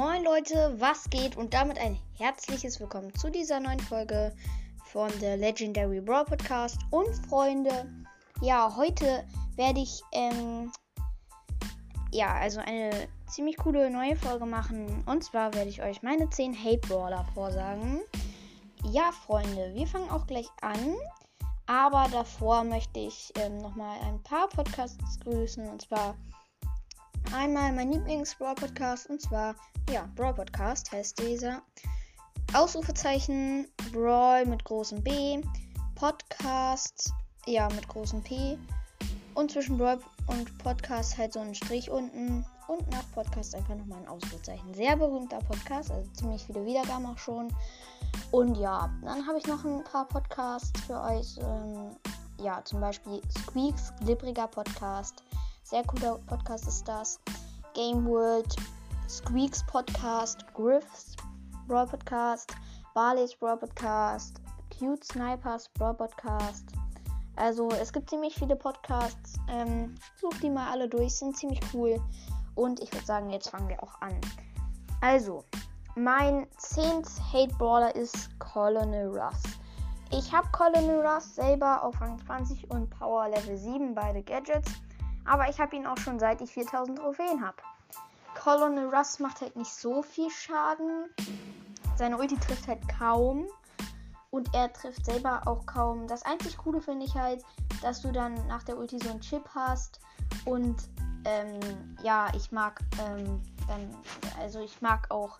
Moin Leute, was geht? Und damit ein herzliches Willkommen zu dieser neuen Folge von der Legendary Brawl Podcast. Und Freunde, ja, heute werde ich, ähm, ja, also eine ziemlich coole neue Folge machen. Und zwar werde ich euch meine 10 Hate Brawler vorsagen. Ja, Freunde, wir fangen auch gleich an. Aber davor möchte ich ähm, nochmal ein paar Podcasts grüßen. Und zwar einmal mein Lieblings-Brawl-Podcast und zwar, ja, Brawl-Podcast heißt dieser. Ausrufezeichen Brawl mit großem B, Podcast, ja, mit großem P und zwischen Brawl und Podcast halt so ein Strich unten und nach Podcast einfach nochmal ein Ausrufezeichen. Sehr berühmter Podcast, also ziemlich viele Wiedergaben auch schon. Und ja, dann habe ich noch ein paar Podcasts für euch. Ähm, ja, zum Beispiel Squeaks, glibbriger Podcast. Sehr cooler Podcast ist das. Game World, Squeaks Podcast, Griffs Brawl Podcast, Barley's Brawl Podcast, Cute Snipers Brawl Podcast. Also es gibt ziemlich viele Podcasts. Ähm, sucht die mal alle durch, sind ziemlich cool. Und ich würde sagen, jetzt fangen wir auch an. Also, mein 10. Hate Brawler ist Colonel Russ. Ich habe Colonel Russ selber auf Rang 20 und Power Level 7, beide Gadgets. Aber ich habe ihn auch schon seit ich 4000 Trophäen habe. Colonel Russ macht halt nicht so viel Schaden. Seine Ulti trifft halt kaum. Und er trifft selber auch kaum. Das einzig Coole finde ich halt, dass du dann nach der Ulti so einen Chip hast. Und ähm, ja, ich mag ähm, dann, also ich mag auch,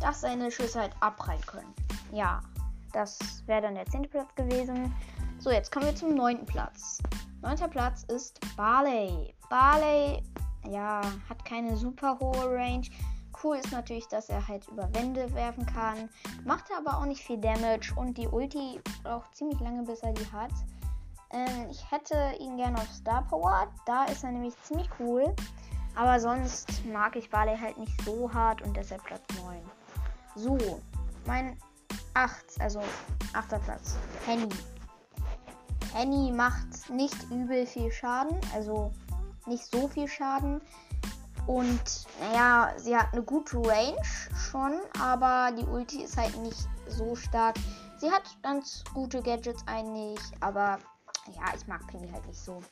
dass seine Schüsse halt abprallen können. Ja, das wäre dann der zehnte Platz gewesen. So, jetzt kommen wir zum neunten Platz. Neunter Platz ist Barley. Barley, ja, hat keine super hohe Range. Cool ist natürlich, dass er halt über Wände werfen kann. Macht aber auch nicht viel Damage und die Ulti braucht ziemlich lange, bis er die hat. Ähm, ich hätte ihn gerne auf Star Power. Da ist er nämlich ziemlich cool. Aber sonst mag ich Barley halt nicht so hart und deshalb Platz 9. So, mein 8, also 8. Platz. Henny. Annie macht nicht übel viel Schaden, also nicht so viel Schaden. Und naja, sie hat eine gute Range schon, aber die Ulti ist halt nicht so stark. Sie hat ganz gute Gadgets eigentlich, aber ja, ich mag Penny halt nicht so.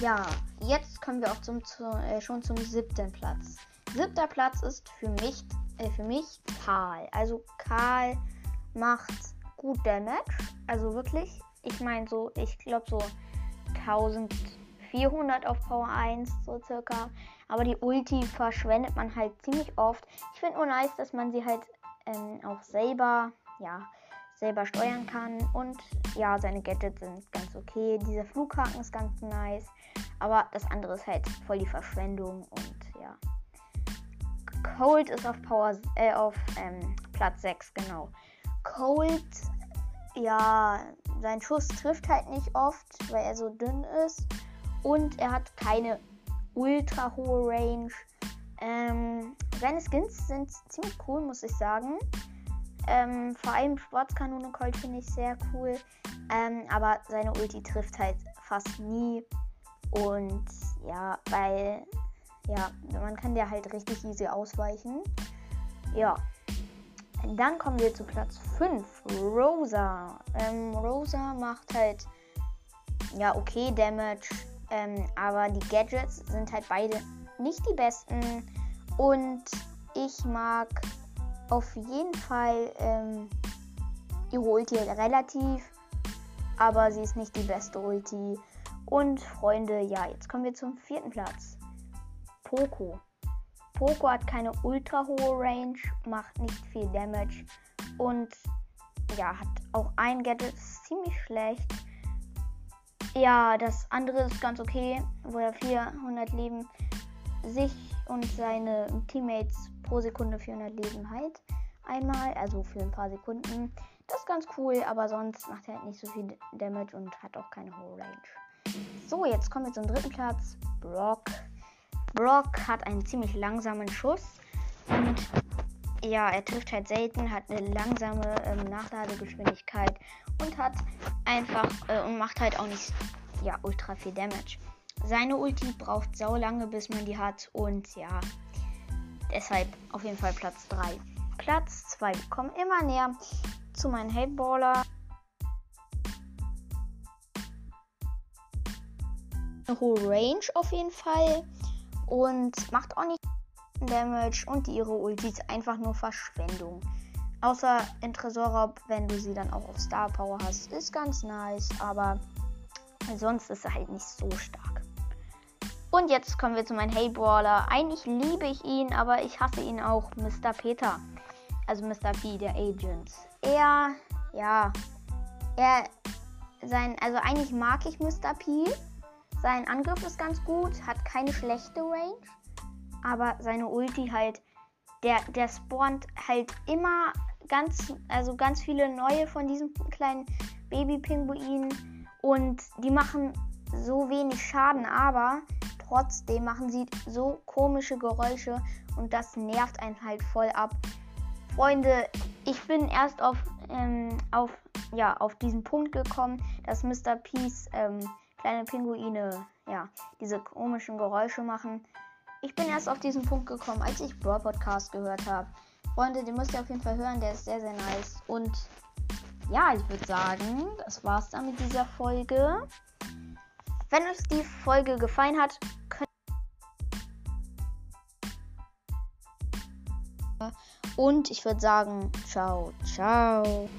Ja, jetzt kommen wir auch zum, zu, äh, schon zum siebten Platz. Siebter Platz ist für mich, äh, für mich Karl. Also Karl macht gut Damage, also wirklich ich meine so, ich glaube so 1400 auf Power 1 so circa. Aber die Ulti verschwendet man halt ziemlich oft. Ich finde nur nice, dass man sie halt ähm, auch selber, ja, selber steuern kann. Und ja, seine Gadgets sind ganz okay. Dieser Flughaken ist ganz nice. Aber das andere ist halt voll die Verschwendung und ja. Cold ist auf Power äh, auf ähm, Platz 6, genau. Cold, ja, sein Schuss trifft halt nicht oft, weil er so dünn ist. Und er hat keine ultra hohe Range. Ähm, seine Skins sind ziemlich cool, muss ich sagen. Ähm, vor allem Sportskanone Colt finde ich sehr cool. Ähm, aber seine Ulti trifft halt fast nie. Und ja, weil, ja, man kann der halt richtig easy ausweichen. Ja, dann kommen wir zu Platz 5. Rosa. Ähm, Rosa macht halt ja okay Damage, ähm, aber die Gadgets sind halt beide nicht die besten. Und ich mag auf jeden Fall ähm, ihre Ulti relativ, aber sie ist nicht die beste Ulti. Und Freunde, ja, jetzt kommen wir zum vierten Platz. Poco. Poco hat keine ultra hohe Range, macht nicht viel Damage und ja, hat auch ein Gadget ziemlich schlecht. Ja, das andere ist ganz okay, wo er 400 Leben sich und seine Teammates pro Sekunde 400 Leben heilt. Einmal, also für ein paar Sekunden. Das ist ganz cool, aber sonst macht er halt nicht so viel Damage und hat auch keine hohe Range. So, jetzt kommen wir zum dritten Platz. Brock. Brock hat einen ziemlich langsamen Schuss und ja, er trifft halt selten, hat eine langsame ähm, Nachladegeschwindigkeit und hat einfach äh, und macht halt auch nicht ja ultra viel Damage. Seine Ulti braucht sau lange, bis man die hat und ja, Deshalb auf jeden Fall Platz 3. Platz 2. Wir kommen immer näher zu meinen Hateballer. Eine hohe Range auf jeden Fall. Und macht auch nicht Damage. Und ihre Ulti ist einfach nur Verschwendung. Außer in Tresorraub, wenn du sie dann auch auf Star Power hast, ist ganz nice. Aber sonst ist sie halt nicht so stark. Und jetzt kommen wir zu meinem Hate Brawler. Eigentlich liebe ich ihn, aber ich hasse ihn auch. Mr. Peter. Also Mr. P, der Agent. Er, ja, er, sein, also eigentlich mag ich Mr. P. Sein Angriff ist ganz gut, hat keine schlechte Range. Aber seine Ulti halt, der, der spawnt halt immer ganz, also ganz viele neue von diesen kleinen Baby-Pinguinen. Und die machen so wenig Schaden, aber trotzdem machen sie so komische Geräusche und das nervt einen halt voll ab. Freunde, ich bin erst auf, ähm, auf, ja, auf diesen Punkt gekommen, dass Mr. Peace ähm, kleine Pinguine, ja, diese komischen Geräusche machen. Ich bin erst auf diesen Punkt gekommen, als ich Brawl Podcast gehört habe. Freunde, den müsst ihr auf jeden Fall hören, der ist sehr, sehr nice. Und ja, ich würde sagen, das war's dann mit dieser Folge. Wenn euch die Folge gefallen hat, könnt und ich würde sagen, ciao, ciao.